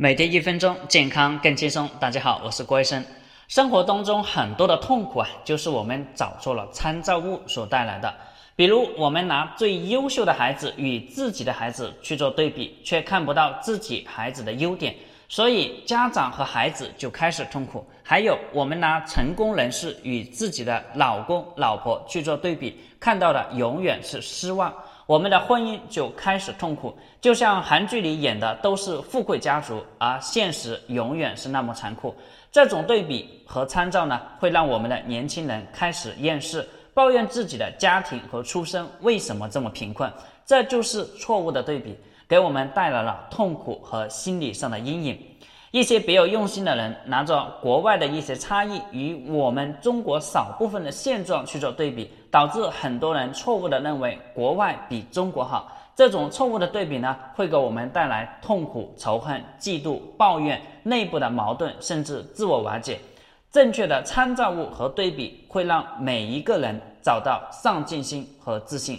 每天一分钟，健康更轻松。大家好，我是郭医生。生活当中很多的痛苦啊，就是我们找错了参照物所带来的。比如，我们拿最优秀的孩子与自己的孩子去做对比，却看不到自己孩子的优点，所以家长和孩子就开始痛苦。还有，我们拿成功人士与自己的老公、老婆去做对比，看到的永远是失望。我们的婚姻就开始痛苦，就像韩剧里演的都是富贵家族，而现实永远是那么残酷。这种对比和参照呢，会让我们的年轻人开始厌世，抱怨自己的家庭和出身为什么这么贫困。这就是错误的对比，给我们带来了痛苦和心理上的阴影。一些别有用心的人拿着国外的一些差异与我们中国少部分的现状去做对比，导致很多人错误的认为国外比中国好。这种错误的对比呢，会给我们带来痛苦、仇恨、嫉妒、抱怨、内部的矛盾，甚至自我瓦解。正确的参照物和对比会让每一个人找到上进心和自信。